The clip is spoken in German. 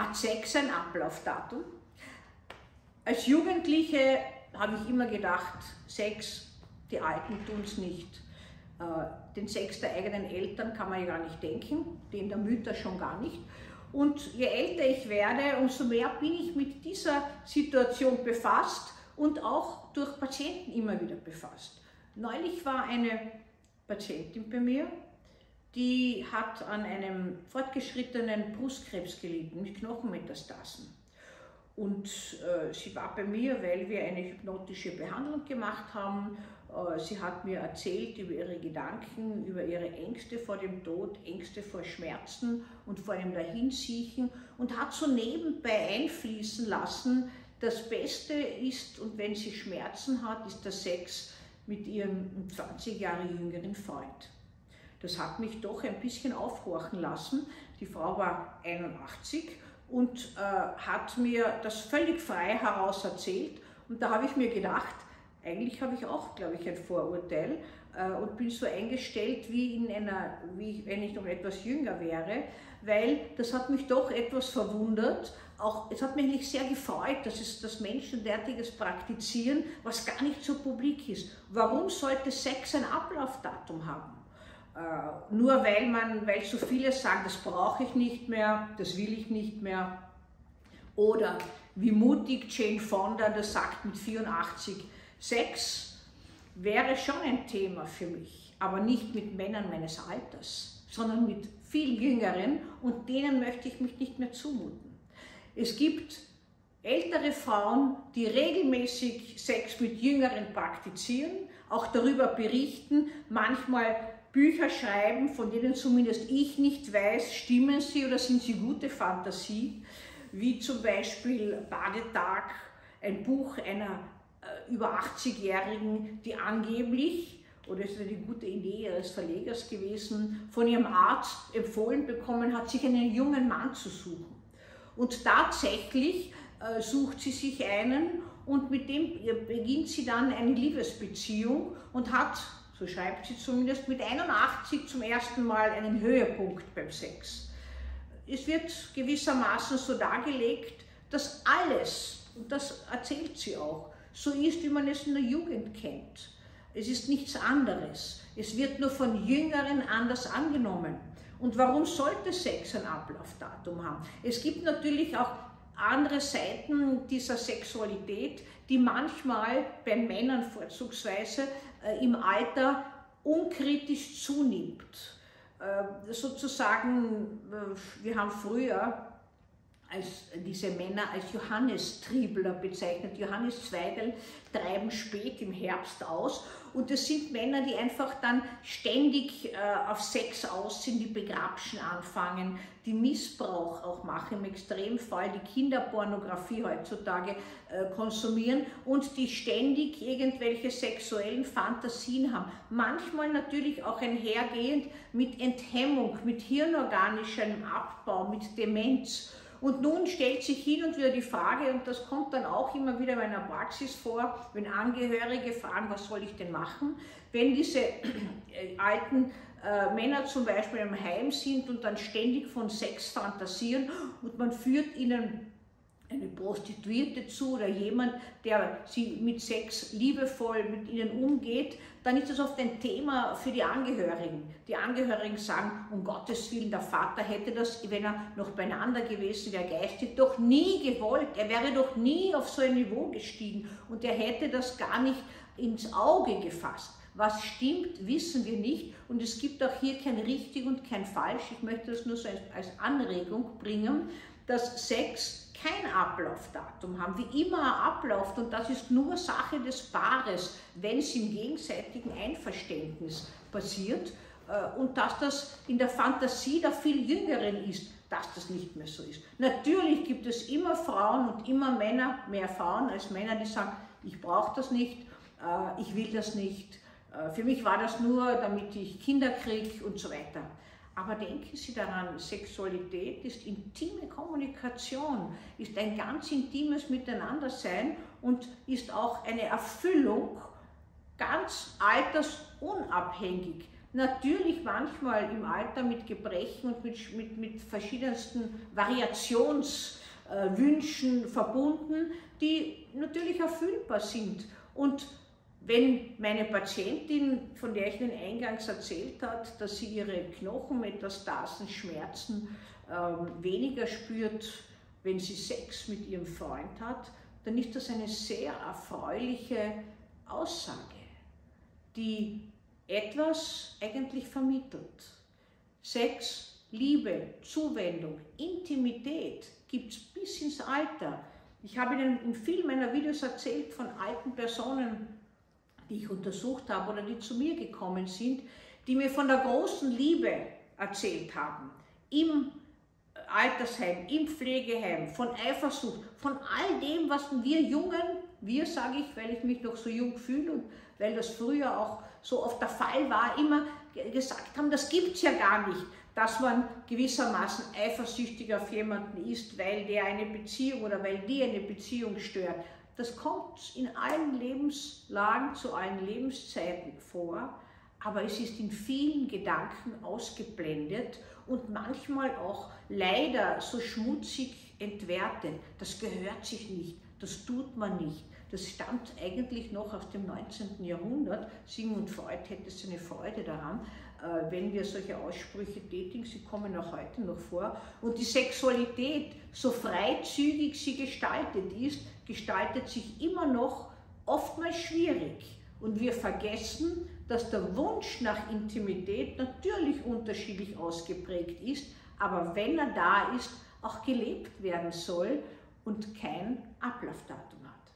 Hat Sex ein Ablaufdatum? Als Jugendliche habe ich immer gedacht, Sex, die Alten tun es nicht. Äh, den Sex der eigenen Eltern kann man ja gar nicht denken, den der Mütter schon gar nicht. Und je älter ich werde, umso mehr bin ich mit dieser Situation befasst und auch durch Patienten immer wieder befasst. Neulich war eine Patientin bei mir, die hat an einem fortgeschrittenen Brustkrebs gelitten mit Knochenmetastasen. Und äh, sie war bei mir, weil wir eine hypnotische Behandlung gemacht haben. Äh, sie hat mir erzählt über ihre Gedanken, über ihre Ängste vor dem Tod, Ängste vor Schmerzen und vor einem Dahinsiechen und hat so nebenbei einfließen lassen, das Beste ist, und wenn sie Schmerzen hat, ist der Sex mit ihrem 20 Jahre jüngeren Freund. Das hat mich doch ein bisschen aufhorchen lassen. Die Frau war 81 und äh, hat mir das völlig frei heraus erzählt. Und da habe ich mir gedacht, eigentlich habe ich auch, glaube ich, ein Vorurteil äh, und bin so eingestellt wie, in einer, wie wenn ich noch etwas jünger wäre, weil das hat mich doch etwas verwundert. Auch, es hat mich nicht sehr gefreut, dass, es, dass Menschen derartiges praktizieren, was gar nicht so publik ist. Warum sollte Sex ein Ablaufdatum haben? Äh, nur weil man, weil so viele sagen, das brauche ich nicht mehr, das will ich nicht mehr. Oder wie mutig Jane Fonda das sagt mit 84, Sex wäre schon ein Thema für mich, aber nicht mit Männern meines Alters, sondern mit viel jüngeren und denen möchte ich mich nicht mehr zumuten. Es gibt ältere Frauen, die regelmäßig Sex mit Jüngeren praktizieren, auch darüber berichten, manchmal Bücher schreiben, von denen zumindest ich nicht weiß, stimmen sie oder sind sie gute Fantasie, wie zum Beispiel Badetag, ein Buch einer äh, über 80-Jährigen, die angeblich, oder ist eine gute Idee ihres Verlegers gewesen, von ihrem Arzt empfohlen bekommen hat, sich einen jungen Mann zu suchen. Und tatsächlich äh, sucht sie sich einen und mit dem beginnt sie dann eine Liebesbeziehung und hat so schreibt sie zumindest, mit 81 zum ersten Mal einen Höhepunkt beim Sex. Es wird gewissermaßen so dargelegt, dass alles, und das erzählt sie auch, so ist, wie man es in der Jugend kennt. Es ist nichts anderes. Es wird nur von Jüngeren anders angenommen. Und warum sollte Sex ein Ablaufdatum haben? Es gibt natürlich auch andere Seiten dieser Sexualität, die manchmal bei Männern vorzugsweise äh, im Alter unkritisch zunimmt. Äh, sozusagen, äh, wir haben früher als diese Männer als Johannistriebler bezeichnet. Johanniszweigel treiben spät im Herbst aus und das sind Männer, die einfach dann ständig äh, auf Sex aus sind, die Begrabschen anfangen, die Missbrauch auch machen, im Extremfall die Kinderpornografie heutzutage äh, konsumieren und die ständig irgendwelche sexuellen Fantasien haben. Manchmal natürlich auch einhergehend mit Enthemmung, mit hirnorganischem Abbau, mit Demenz. Und nun stellt sich hin und wieder die Frage, und das kommt dann auch immer wieder in meiner Praxis vor, wenn Angehörige fragen, was soll ich denn machen, wenn diese äh, alten äh, Männer zum Beispiel im Heim sind und dann ständig von Sex fantasieren und man führt ihnen eine Prostituierte zu oder jemand, der sie mit Sex liebevoll mit ihnen umgeht, dann ist das oft ein Thema für die Angehörigen. Die Angehörigen sagen, um Gottes Willen, der Vater hätte das, wenn er noch beieinander gewesen wäre, geistig, doch nie gewollt. Er wäre doch nie auf so ein Niveau gestiegen und er hätte das gar nicht ins Auge gefasst. Was stimmt, wissen wir nicht und es gibt auch hier kein richtig und kein falsch. Ich möchte das nur so als Anregung bringen, dass Sex kein Ablaufdatum haben, wie immer er abläuft und das ist nur Sache des Paares, wenn es im gegenseitigen Einverständnis passiert äh, und dass das in der Fantasie der viel Jüngeren ist, dass das nicht mehr so ist. Natürlich gibt es immer Frauen und immer Männer, mehr Frauen als Männer, die sagen, ich brauche das nicht, äh, ich will das nicht, äh, für mich war das nur, damit ich Kinder kriege und so weiter. Aber denken Sie daran, Sexualität ist intime Kommunikation, ist ein ganz intimes Miteinandersein und ist auch eine Erfüllung ganz altersunabhängig. natürlich manchmal im Alter mit Gebrechen und mit, mit, mit verschiedensten Variationswünschen äh, verbunden, die natürlich erfüllbar sind. Und wenn meine Patientin, von der ich Ihnen eingangs erzählt habe, dass sie ihre Knochenmetastasen, Schmerzen ähm, weniger spürt, wenn sie Sex mit ihrem Freund hat, dann ist das eine sehr erfreuliche Aussage, die etwas eigentlich vermittelt. Sex, Liebe, Zuwendung, Intimität gibt es bis ins Alter. Ich habe Ihnen in vielen meiner Videos erzählt von alten Personen, die ich untersucht habe oder die zu mir gekommen sind, die mir von der großen Liebe erzählt haben. Im Altersheim, im Pflegeheim, von Eifersucht, von all dem, was wir Jungen, wir sage ich, weil ich mich noch so jung fühle und weil das früher auch so oft der Fall war, immer gesagt haben, das gibt es ja gar nicht, dass man gewissermaßen eifersüchtig auf jemanden ist, weil der eine Beziehung oder weil die eine Beziehung stört. Das kommt in allen Lebenslagen, zu allen Lebenszeiten vor, aber es ist in vielen Gedanken ausgeblendet und manchmal auch leider so schmutzig entwertet. Das gehört sich nicht, das tut man nicht. Das stammt eigentlich noch aus dem 19. Jahrhundert. Sigmund Freud hätte seine Freude daran, wenn wir solche Aussprüche tätigen. Sie kommen auch heute noch vor. Und die Sexualität, so freizügig sie gestaltet ist, gestaltet sich immer noch oftmals schwierig. Und wir vergessen, dass der Wunsch nach Intimität natürlich unterschiedlich ausgeprägt ist, aber wenn er da ist, auch gelebt werden soll und kein Ablaufdatum hat.